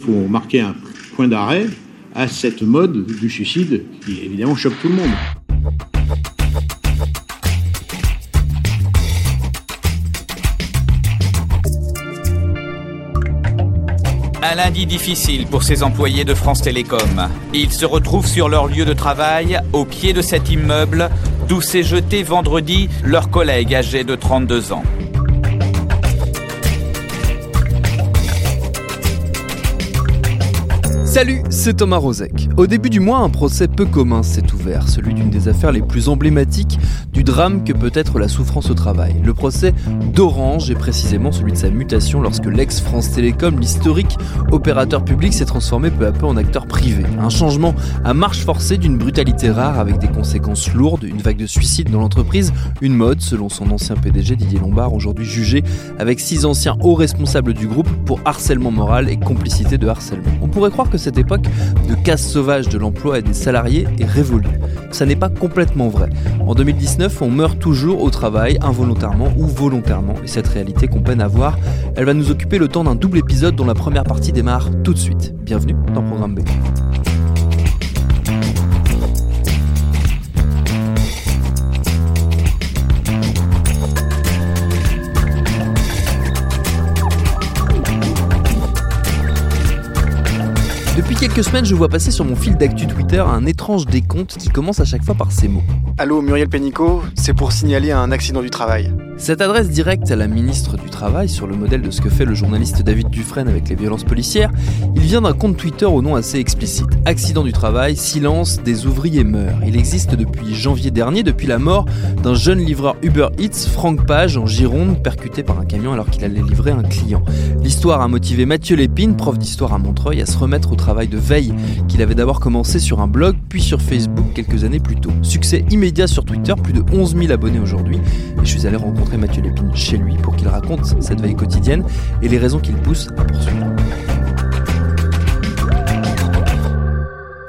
Il faut marquer un point d'arrêt à cette mode du suicide qui évidemment choque tout le monde. Un lundi difficile pour ces employés de France Télécom. Ils se retrouvent sur leur lieu de travail, au pied de cet immeuble, d'où s'est jeté vendredi leur collègue âgé de 32 ans. Salut, c'est Thomas Rozek. Au début du mois, un procès peu commun s'est ouvert, celui d'une des affaires les plus emblématiques du drame que peut être la souffrance au travail. Le procès d'Orange et précisément celui de sa mutation lorsque l'ex-France Télécom, l'historique opérateur public, s'est transformé peu à peu en acteur privé. Un changement à marche forcée d'une brutalité rare avec des conséquences lourdes, une vague de suicides dans l'entreprise, une mode selon son ancien PDG Didier Lombard, aujourd'hui jugé avec six anciens hauts responsables du groupe pour harcèlement moral et complicité de harcèlement. On pourrait croire que cette époque de casse sauvage de l'emploi et des salariés est révolue. Ça n'est pas complètement vrai. En 2019, on meurt toujours au travail, involontairement ou volontairement. Et cette réalité qu'on peine à voir, elle va nous occuper le temps d'un double épisode dont la première partie démarre tout de suite. Bienvenue dans Programme B. quelques semaines, je vois passer sur mon fil d'actu Twitter un étrange décompte qui commence à chaque fois par ces mots. Allô Muriel Pénicaud, c'est pour signaler un accident du travail. Cette adresse directe à la ministre du Travail, sur le modèle de ce que fait le journaliste David Dufresne avec les violences policières, il vient d'un compte Twitter au nom assez explicite. Accident du travail, silence, des ouvriers meurent. Il existe depuis janvier dernier, depuis la mort d'un jeune livreur Uber Eats, Franck Page, en Gironde, percuté par un camion alors qu'il allait livrer un client. L'histoire a motivé Mathieu Lépine, prof d'histoire à Montreuil, à se remettre au travail de veille qu'il avait d'abord commencé sur un blog, puis sur Facebook quelques années plus tôt. Succès immédiat sur Twitter, plus de 11 000 abonnés aujourd'hui, et je suis allé rencontrer Mathieu Lépine chez lui pour qu'il raconte cette veille quotidienne et les raisons qui le poussent à poursuivre.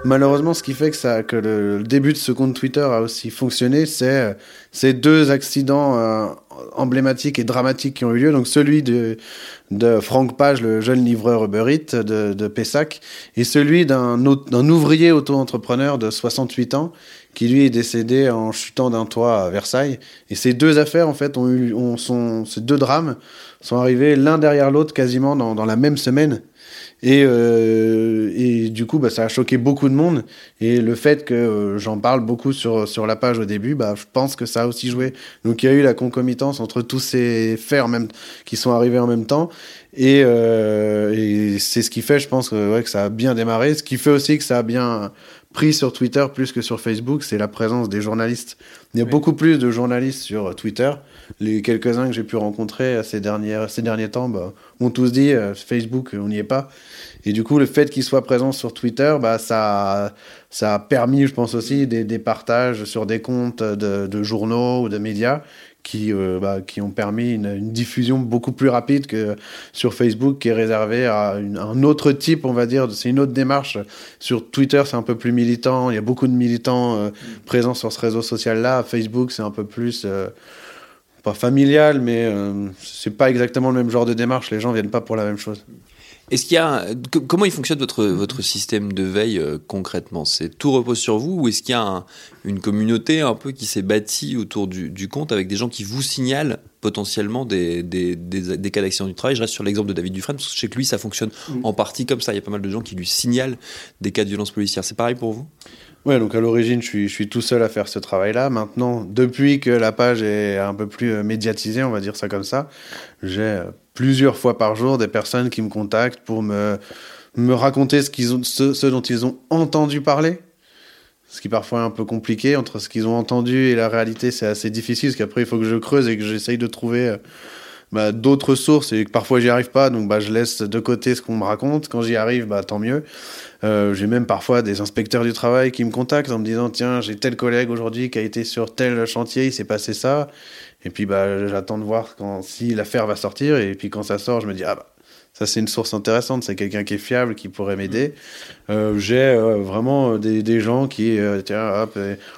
Malheureusement, ce qui fait que, le, début de ce compte Twitter a aussi fonctionné, c'est ces deux accidents euh, emblématiques et dramatiques qui ont eu lieu. Donc celui de, Franck Page, le jeune livreur Uber Eats de, Pessac, et celui d'un ouvrier auto-entrepreneur de 68 ans qui lui est décédé en chutant d'un toit à Versailles. Et ces deux affaires, en fait, ont eu, ont, sont, ces deux drames sont arrivés l'un derrière l'autre quasiment dans, la même semaine. Et, euh, et du coup, bah, ça a choqué beaucoup de monde. Et le fait que euh, j'en parle beaucoup sur, sur la page au début, bah, je pense que ça a aussi joué. Donc il y a eu la concomitance entre tous ces faits même, qui sont arrivés en même temps. Et, euh, c'est ce qui fait, je pense, ouais, que ça a bien démarré. Ce qui fait aussi que ça a bien pris sur Twitter plus que sur Facebook, c'est la présence des journalistes. Il y a beaucoup plus de journalistes sur Twitter. Les quelques-uns que j'ai pu rencontrer ces, dernières, ces derniers temps bah, ont tous dit euh, Facebook, on n'y est pas. Et du coup, le fait qu'ils soient présents sur Twitter, bah, ça, ça a permis, je pense aussi, des, des partages sur des comptes de, de, journaux ou de médias qui, euh, bah, qui ont permis une, une, diffusion beaucoup plus rapide que sur Facebook, qui est réservé à une, un autre type, on va dire. C'est une autre démarche. Sur Twitter, c'est un peu plus militant. Il y a beaucoup de militants euh, présents sur ce réseau social-là. Facebook, c'est un peu plus... Euh, pas familial, mais c'est pas exactement le même genre de démarche. Les gens viennent pas pour la même chose. Est-ce qu'il y a comment il fonctionne votre votre système de veille euh, concrètement? C'est tout repose sur vous ou est-ce qu'il y a un, une communauté un peu qui s'est bâtie autour du, du, compte avec des gens qui vous signalent potentiellement des, des, des, des cas d'accident du travail? Je reste sur l'exemple de David Dufresne parce que je sais que lui ça fonctionne mmh. en partie comme ça. Il y a pas mal de gens qui lui signalent des cas de violence policière. C'est pareil pour vous? Ouais, donc à l'origine, je suis, je suis tout seul à faire ce travail-là. Maintenant, depuis que la page est un peu plus médiatisée, on va dire ça comme ça, j'ai plusieurs fois par jour des personnes qui me contactent pour me, me raconter ce, qu'ils ont, ce, ce dont ils ont entendu parler. Ce qui parfois est un peu compliqué entre ce qu'ils ont entendu et la réalité, c'est assez difficile parce qu'après il faut que je creuse et que j'essaye de trouver bah, d'autres sources et que parfois j'y arrive pas, donc bah, je laisse de côté ce qu'on me raconte. Quand j'y arrive, bah, tant mieux. Euh, j'ai même parfois des inspecteurs du travail qui me contactent en me disant tiens j'ai tel collègue aujourd'hui qui a été sur tel chantier, il s'est passé ça. Et puis bah, j'attends de voir quand, si l'affaire va sortir. Et puis quand ça sort, je me dis ah bah ça c'est une source intéressante, c'est quelqu'un qui est fiable, qui pourrait m'aider. Euh, j'ai euh, vraiment des, des, gens qui, tiens, hop,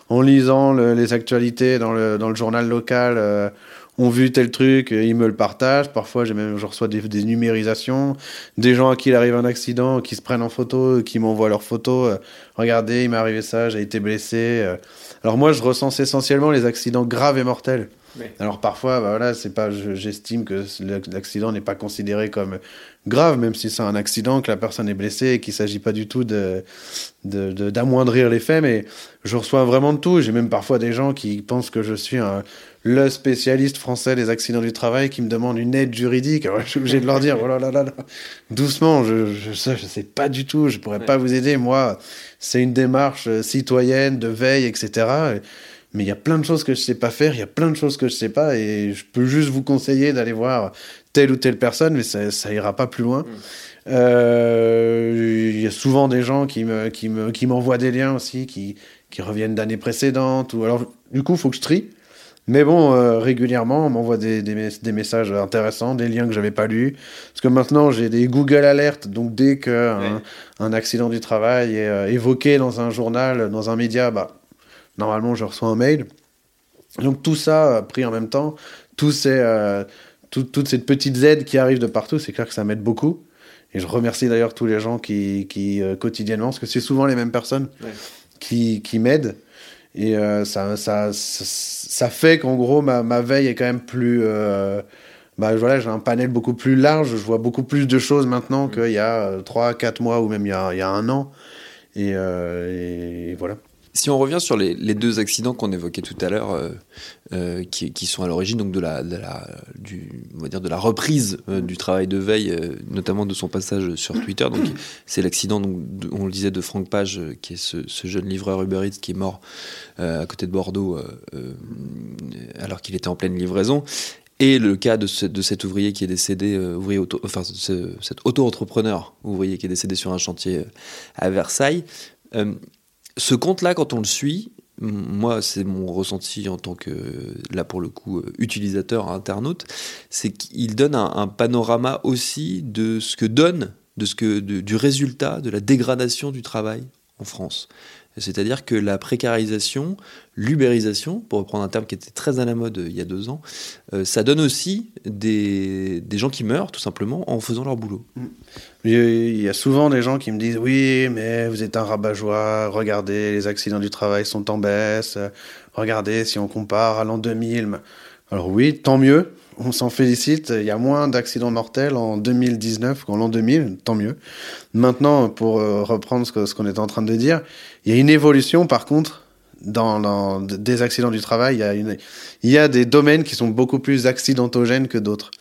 en lisant les actualités dans le, dans le journal local, ont vu tel truc, ils me le partagent. Parfois, j'ai même, je reçois des, des, numérisations, des gens à qui il arrive un accident, qui se prennent en photo, qui m'envoient leurs photos. Euh, regardez, il m'est arrivé ça, j'ai été blessé. Euh. Alors moi, je recense essentiellement les accidents graves et mortels. Alors parfois, bah voilà, c'est pas, j'estime que l'accident n'est pas considéré comme grave, même si c'est un accident, que la personne est blessée et qu'il s'agit pas du tout de, d'amoindrir les faits, mais je reçois vraiment de tout. J'ai même parfois des gens qui pensent que je suis un, le spécialiste français des accidents du travail qui me demande une aide juridique. Alors, je suis obligé de leur dire, oh là là là, doucement, je, je, sais, je sais pas du tout, je pourrais pas vous aider. Moi, c'est une démarche euh, citoyenne, de veille, etc. Mais il y a plein de choses que je sais pas faire, il y a plein de choses que je sais pas, et je peux juste vous conseiller d'aller voir telle ou telle personne, mais ça, ça ira pas plus loin. Mm. Euh, il y a souvent des gens qui me, qui me, qui m'envoient des liens aussi, qui, qui reviennent d'années précédentes, ou alors, du coup, il faut que je trie. Mais bon, euh, régulièrement, on m'envoie des, des, messages intéressants, des liens que j'avais pas lus. Parce que maintenant, j'ai des Google Alerts, donc dès qu'un un accident du travail est euh, évoqué dans un journal, dans un média, bah, normalement, je reçois un mail. Donc tout ça, pris en même temps, tous ces, euh, toutes ces petites aides qui arrivent de partout, c'est clair que ça m'aide beaucoup. Et je remercie d'ailleurs tous les gens qui, qui quotidiennement, parce que c'est souvent les mêmes personnes qui, qui m'aident. Et euh, ça, ça, ça, fait qu'en gros, ma, ma, veille est quand même plus. Euh, bah, voilà, j'ai un panel beaucoup plus large, je vois beaucoup plus de choses maintenant mm. qu'il y a 3, euh, 4 mois ou même il y a, il y a un an. Et, et voilà. Si on revient sur les, deux accidents qu'on évoquait tout à l'heure, euh, euh, qui, sont à l'origine donc de la, du, on va dire de la reprise euh, du travail de veille, notamment de son passage sur Twitter. Donc c'est l'accident, on le disait, de Franck Page, qui est ce, jeune livreur Uber Eats qui est mort à côté de Bordeaux alors qu'il était en pleine livraison. Et le cas de, cet ouvrier qui est décédé, ouvrier auto, enfin cet auto-entrepreneur ouvrier qui est décédé sur un chantier à Versailles ce compte-là, quand on le suit, moi, c'est mon ressenti en tant que, là pour le coup, euh, utilisateur, internaute, c'est qu'il donne un, panorama aussi de ce que donne, du résultat de la dégradation du travail en France. C'est-à-dire que la précarisation, l'ubérisation, pour reprendre un terme qui était très à la mode euh, il y a deux ans, euh, ça donne aussi des, des, gens qui meurent tout simplement en faisant leur boulot. Mm. Il y a souvent des gens qui me disent oui, mais vous êtes un rabat-joie, regardez, les accidents du travail sont en baisse, regardez si on compare à l'an 2000. Alors oui, tant mieux, on s'en félicite. Il y a moins d'accidents mortels en 2019 qu'en l'an 2000, tant mieux. Maintenant, pour euh, reprendre ce qu'on est en train de dire, il y a une évolution par contre dans, dans des accidents du travail. Il y a des domaines qui sont beaucoup plus accidentogènes que d'autres.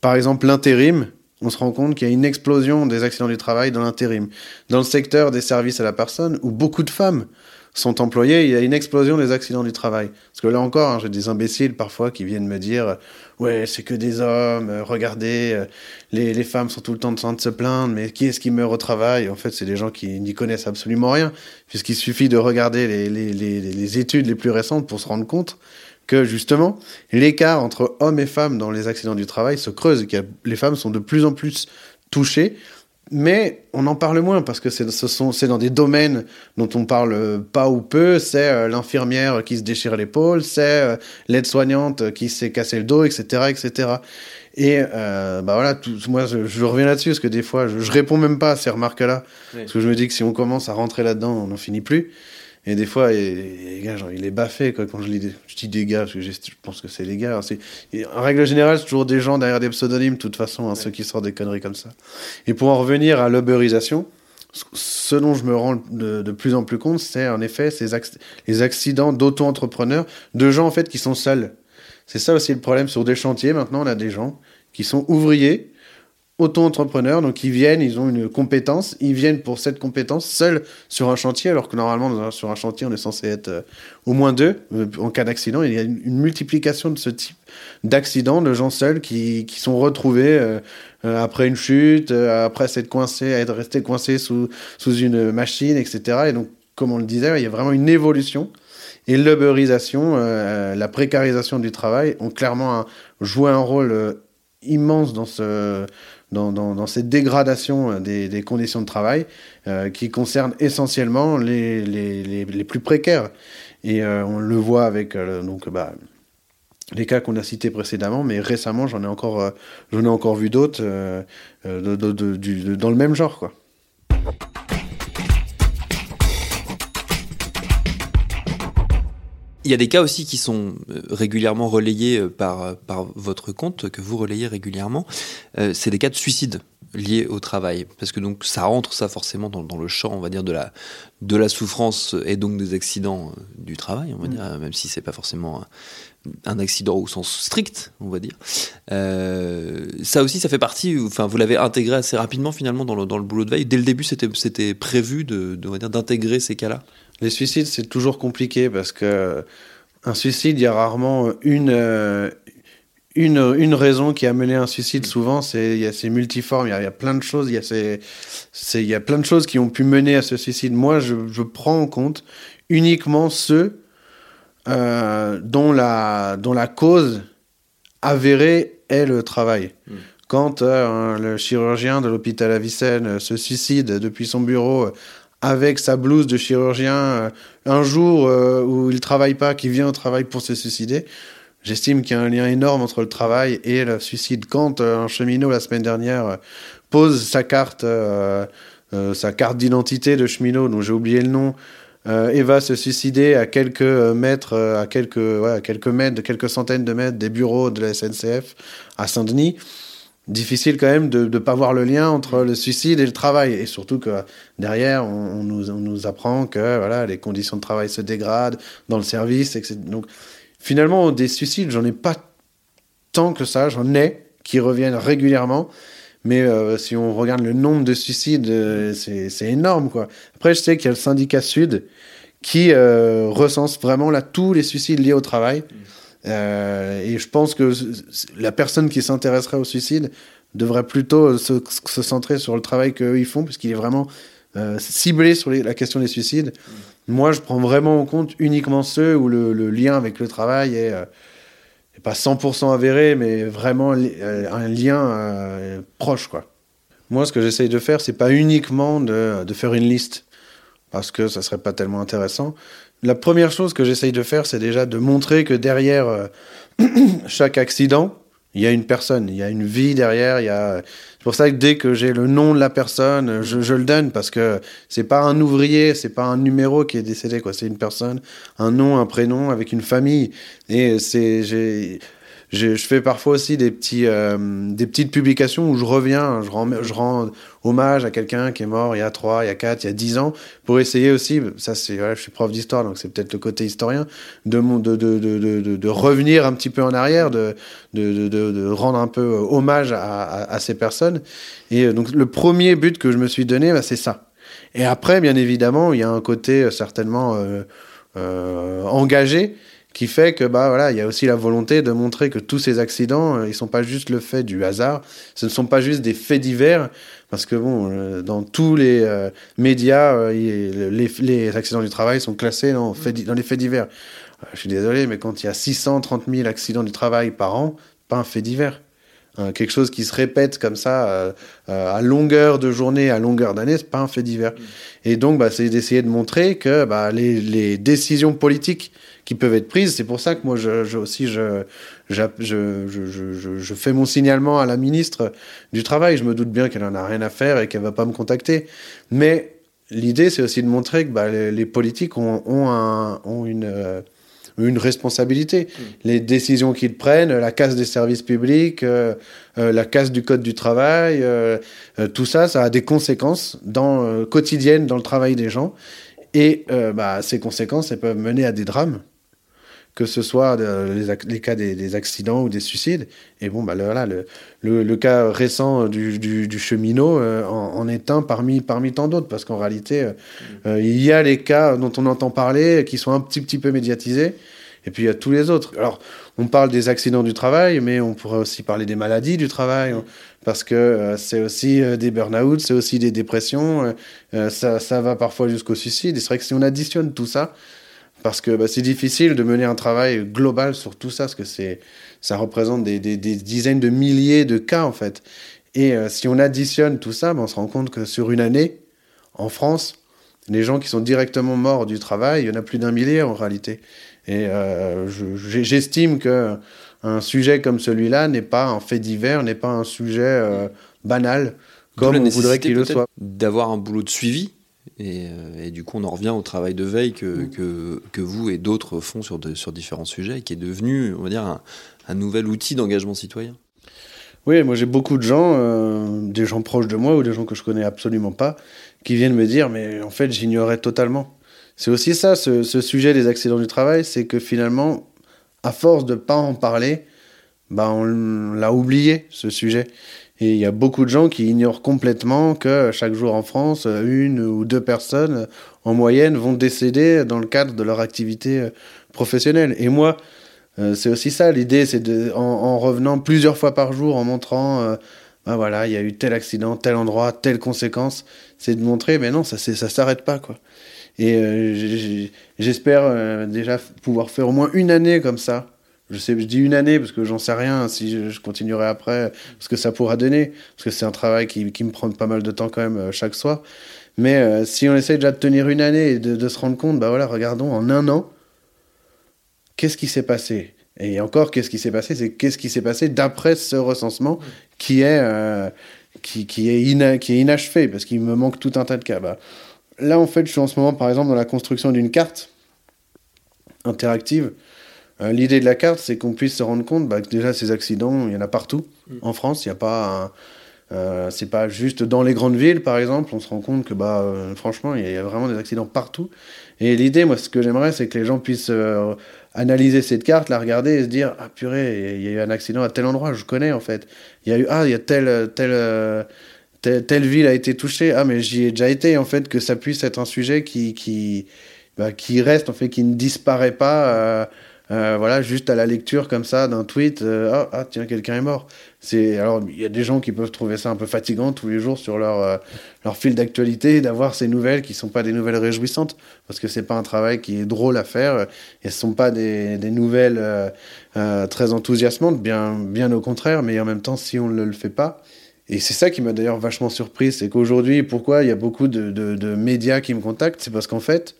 Par exemple, l'intérim, on se rend compte qu'il y a une explosion des accidents du travail dans l'intérim. Dans le secteur des services à la personne, où beaucoup de femmes sont employés, il y a une explosion des accidents du travail. Parce que là encore, hein, j'ai des imbéciles parfois qui viennent me dire ouais c'est que des hommes, euh, regardez, euh, les, les, femmes sont tout le temps en train de se plaindre, mais qui est-ce qui meurt au travail? En fait, c'est des gens qui n'y connaissent absolument rien, puisqu'il suffit de regarder les, les, les, les études les plus récentes pour se rendre compte que justement l'écart entre hommes et femmes dans les accidents du travail se creuse, que les femmes sont de plus en plus touchées mais on en parle moins parce que c'est c'est dans des domaines dont on parle pas ou peu. C'est euh, l'infirmière qui se déchire l'épaule, c'est euh, l'aide-soignante qui s'est cassé le dos, etc., etc. Et euh, bah voilà, tout, moi je, reviens là-dessus parce que des fois je, je réponds même pas à ces remarques-là parce que je me dis que si on commence à rentrer là-dedans, on n'en finit plus. Et des fois, les gars, genre, il est baffé quoi, quand je, lis je dis des gars, parce que je pense que c'est les gars. en règle générale, c'est toujours des gens derrière des pseudonymes, de toute façon, hein, ceux qui sortent des conneries comme ça. Et pour en revenir à l'uberisation, ce dont je me rends de, plus en plus compte, c'est en effet ces les accidents d'auto-entrepreneurs, de gens en fait qui sont seuls. C'est ça aussi le problème sur des chantiers. Maintenant, on a des gens qui sont ouvriers, auto-entrepreneurs, donc ils viennent, ils ont une compétence, ils viennent pour cette compétence seuls sur un chantier, alors que normalement sur un chantier on est censé être euh, au moins deux euh, en cas d'accident. Il y a une, multiplication de ce type d'accidents, de gens seuls qui, qui sont retrouvés euh, après une chute, après s'être coincés, être restés coincés sous, sous une machine, etc. Et donc, comme on le disait, il y a vraiment une évolution. Et l'uberisation, la précarisation du travail ont clairement joué un rôle immense dans ce dans, cette dégradation euh, des, conditions de travail euh, qui concerne essentiellement les, les, plus précaires. Et euh, on le voit avec donc, bah, les cas qu'on a cités précédemment, mais récemment, j'en ai, encore, ai encore vu d'autres dans le même genre. Quoi. Il y a des cas aussi qui sont régulièrement relayés par, par votre compte, que vous relayez régulièrement. C'est des cas de suicide liés au travail. Parce que donc ça rentre ça forcément dans, dans, le champ, on va dire, de la, de la souffrance et donc des accidents du travail, on va mm. dire, même si c'est pas forcément un, accident au sens strict, on va dire. ça aussi, ça fait partie, enfin, vous l'avez intégré assez rapidement finalement dans le, dans le boulot de veille. Dès le début, c'était prévu de, de, d'intégrer ces cas-là? Les suicides, c'est toujours compliqué parce que un suicide, il y a rarement une, euh, une, une raison qui a mené un suicide. Souvent, c'est multiforme. Il y, a, il y a plein de choses. Il y, a ces, il y a plein de choses qui ont pu mener à ce suicide. Moi, je, je prends en compte uniquement ceux euh, dont, la, dont la cause avérée est le travail. Mm. Quand euh, le chirurgien de l'hôpital Avicenne se suicide depuis son bureau avec sa blouse de chirurgien euh, un jour euh, où il travaille pas, qui vient au travail pour se suicider. J'estime qu'il y a un lien énorme entre le travail et le suicide. Quand euh, un cheminot la semaine dernière pose sa carte, sa carte d'identité de cheminot, dont j'ai oublié le nom, et va se suicider à quelques mètres, à quelques, ouais, quelques mètres, quelques centaines de mètres des bureaux de la SNCF à Saint-Denis difficile quand même de ne pas voir le lien entre le suicide et le travail. Et surtout que derrière, on, nous, on nous, apprend que voilà, les conditions de travail se dégradent dans le service. Etc. Donc finalement, des suicides, j'en ai pas tant que ça. J'en ai qui reviennent régulièrement. Mais euh, si on regarde le nombre de suicides, euh, c'est énorme. quoi. Après, je sais qu'il y a le syndicat Sud qui euh, recense vraiment là tous les suicides liés au travail. Euh, et je pense que la personne qui s'intéresserait au suicide devrait plutôt se, se centrer sur le travail qu'eux ils font, puisqu'il est vraiment euh, ciblé sur la question des suicides. Moi, je prends vraiment en compte uniquement ceux où le, lien avec le travail est, euh, pas 100% avéré, mais vraiment euh, un lien proche, quoi. Moi, ce que j'essaye de faire, c'est pas uniquement de, de faire une liste, parce que ça serait pas tellement intéressant la première chose que j'essaye de faire, c'est déjà de montrer que derrière chaque accident, il y a une personne, il y a une vie derrière. Il y a... C'est pour ça que dès que j'ai le nom de la personne, je, je le donne parce que c'est pas un ouvrier, c'est pas un numéro qui est décédé, quoi. C'est une personne, un nom, un prénom avec une famille. Et c'est, j'ai, je, fais parfois aussi des, petits, euh, des petites publications où je reviens, je rends, je rends hommage à quelqu'un qui est mort il y a 3, il y a 4, il y a 10 ans, pour essayer aussi, ça c'est, voilà, je suis prof d'histoire, donc c'est peut-être le côté historien, de, de, de, de, de, revenir un petit peu en arrière, de, de, rendre un peu hommage à, à, à, ces personnes. Et euh, donc le premier but que je me suis donné, bah, c'est ça. Et après, bien évidemment, il y a un côté euh, certainement euh, euh, engagé qui fait que bah voilà, il y a aussi la volonté de montrer que tous ces accidents, euh, ils sont pas juste le fait du hasard, ce ne sont pas juste des faits divers, parce que bon, euh, dans tous les euh, médias, euh, les, accidents du travail sont classés dans, fait, dans les faits divers. je suis désolé, mais quand il y a 630 000 accidents du travail par an, pas un fait divers. quelque chose qui se répète comme ça à longueur de journée, à longueur d'année, c'est pas un fait divers. Et donc, bah, c'est d'essayer de montrer que bah, les décisions politiques qui peuvent être prises. C'est pour ça que moi, je, je aussi, je, je, je, je, fais mon signalement à la ministre du Travail. Je me doute bien qu'elle en a rien à faire et qu'elle va pas me contacter. Mais l'idée, c'est aussi de montrer que bah, les, les, politiques ont, ont, un, ont une, euh, une responsabilité. Mmh. Les décisions qu'ils prennent, la casse des services publics, euh, euh, la casse du code du travail, euh, tout ça, ça a des conséquences dans, quotidiennes dans le travail des gens. Et bah, ces conséquences, elles peuvent mener à des drames. Que ce soit les, les, cas des, des, accidents ou des suicides. Et bon, bah, le, le, le, cas récent du, du, du cheminot euh, en, en, est un parmi, parmi tant d'autres, parce qu'en réalité, euh, euh, il y a les cas dont on entend parler, qui sont un petit, petit peu médiatisés, et puis il y a tous les autres. Alors, on parle des accidents du travail, mais on pourrait aussi parler des maladies du travail, parce que euh, c'est aussi euh, des burn-out, c'est aussi des dépressions, ça, ça va parfois jusqu'au suicide. Et c'est vrai que si on additionne tout ça, parce que bah, c'est difficile de mener un travail global sur tout ça, parce que c'est, ça représente des, des, des, dizaines de milliers de cas en fait. Et euh, si on additionne tout ça, bah, on se rend compte que sur une année, en France, les gens qui sont directement morts du travail, il y en a plus d'un millier en réalité. Et euh, j'estime que un sujet comme celui-là n'est pas un fait divers, n'est pas un sujet euh, banal, comme on voudrait qu'il le soit. D'avoir un boulot de suivi et, euh, et, du coup, on en revient au travail de veille que, mm. que, que vous et d'autres font sur, de, sur différents sujets, qui est devenu, on va dire, un, un nouvel outil d'engagement citoyen. Oui, moi j'ai beaucoup de gens, euh, des gens proches de moi ou des gens que je connais absolument pas, qui viennent me dire, mais en fait, j'ignorais totalement. C'est aussi ça, ce, ce, sujet des accidents du travail, c'est que finalement, à force de pas en parler, bah on l'a oublié, ce sujet. Et il y a beaucoup de gens qui ignorent complètement que chaque jour en France, une ou deux personnes en moyenne vont décéder dans le cadre de leur activité euh, professionnelle. Et moi, euh, c'est aussi ça l'idée, c'est de, en, en, revenant plusieurs fois par jour, en montrant, ben voilà, il y a eu tel accident, tel endroit, telle conséquence, c'est de montrer, mais non, ça, ça s'arrête pas, quoi. Et j'espère déjà pouvoir faire au moins une année comme ça, je sais, je dis une année parce que j'en sais rien si je, continuerai après, parce que ça pourra donner, parce que c'est un travail qui, me prend pas mal de temps quand même euh, chaque soir. Mais euh, si on essaie déjà de tenir une année et de, se rendre compte, bah voilà, regardons en un an, qu'est-ce qui s'est passé? Et encore, qu'est-ce qui s'est passé? C'est qu'est-ce qui s'est passé d'après ce recensement qui est, euh, qui, est inachevé, parce qu'il me manque tout un tas de cas. Bah, là, en fait, je suis en ce moment, par exemple, dans la construction d'une carte interactive L'idée de la carte, c'est qu'on puisse se rendre compte bah, que déjà ces accidents, il y en a partout mmh. en France. Il n'y a pas, euh, c'est pas juste dans les grandes villes, par exemple. On se rend compte que, bah, euh, franchement, il y, y, a vraiment des accidents partout. Et l'idée, moi, ce que j'aimerais, c'est que les gens puissent euh, analyser cette carte, la regarder et se dire, ah purée, il y a eu un accident à tel endroit, je connais en fait. Il y a eu, ah, il y a tel, tel, tel, telle ville a été touchée, ah, mais j'y ai déjà été, en fait, que ça puisse être un sujet qui, qui, bah, qui reste, en fait, qui ne disparaît pas. Euh, voilà, juste à la lecture comme ça d'un tweet, euh, ah, ah, tiens, quelqu'un est mort. C'est alors il y a des gens qui peuvent trouver ça un peu fatigant tous les jours sur leur euh, leur fil d'actualité d'avoir ces nouvelles qui sont pas des nouvelles réjouissantes parce que c'est pas un travail qui est drôle à faire et ce sont pas des, des nouvelles euh, euh, très enthousiasmantes, bien bien au contraire, mais en même temps si on ne le fait pas et c'est ça qui m'a d'ailleurs vachement surpris, c'est qu'aujourd'hui, pourquoi il y a beaucoup de, de, de médias qui me contactent, c'est parce qu'en fait,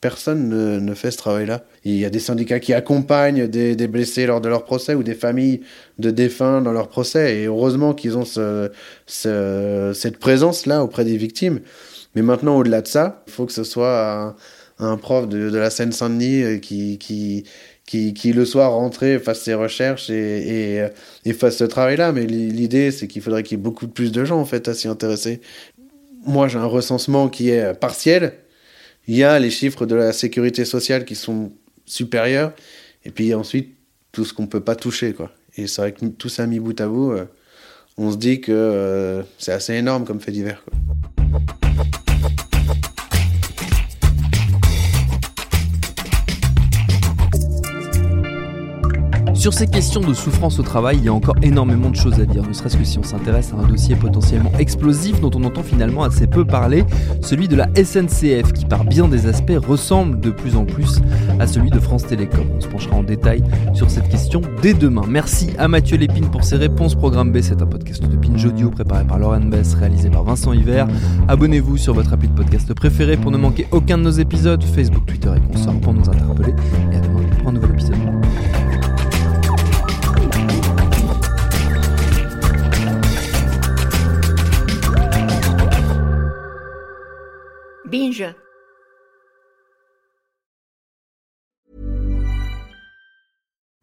Personne ne, fait ce travail-là. Il y a des syndicats qui accompagnent des, blessés lors de leur procès ou des familles de défunts dans leur procès. Et heureusement qu'ils ont ce, ce, cette présence-là auprès des victimes. Mais maintenant, au-delà de ça, il faut que ce soit un, prof de, la Seine-Saint-Denis euh, qui, le soir rentré fasse ses recherches et, et, et fasse ce travail-là. Mais l'idée, c'est qu'il faudrait qu'il y ait beaucoup plus de gens en fait à s'y intéresser. Moi, j'ai un recensement qui est partiel il y a les chiffres de la sécurité sociale qui sont supérieurs, et puis ensuite tout ce qu'on peut pas toucher, quoi. Et c'est vrai que tout ça mis bout à bout, euh, on se dit que euh, c'est assez énorme comme fait divers. Sur ces questions de souffrance au travail, il y a encore énormément de choses à dire, ne serait-ce que si on s'intéresse à un dossier potentiellement explosif dont on entend finalement assez peu parler, celui de la SNCF, qui par bien des aspects ressemble de plus en plus à celui de France Télécom. On se penchera en détail sur cette question dès demain. Merci à Mathieu Lépine pour ses réponses. Programme B, c'est un podcast de Pinge Audio préparé par Lauren Bess, réalisé par Vincent Hiver. Abonnez-vous sur votre appli de podcast préféré pour ne manquer aucun de nos épisodes, Facebook, Twitter et consorts pour nous interpeller. Et à demain pour un nouvel épisode. Binge.